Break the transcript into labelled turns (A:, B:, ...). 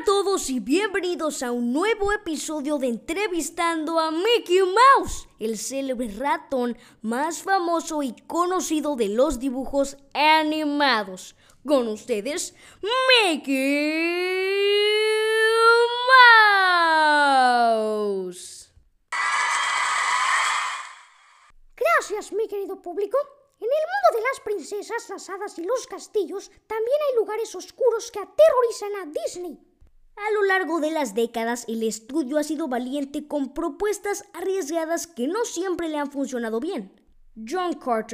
A: todos y bienvenidos a un nuevo episodio de Entrevistando a Mickey Mouse, el célebre ratón más famoso y conocido de los dibujos animados. Con ustedes, Mickey Mouse.
B: Gracias, mi querido público. En el mundo de las princesas, las hadas y los castillos, también hay lugares oscuros que aterrorizan a Disney.
A: A lo largo de las décadas, el estudio ha sido valiente con propuestas arriesgadas que no siempre le han funcionado bien. John Carter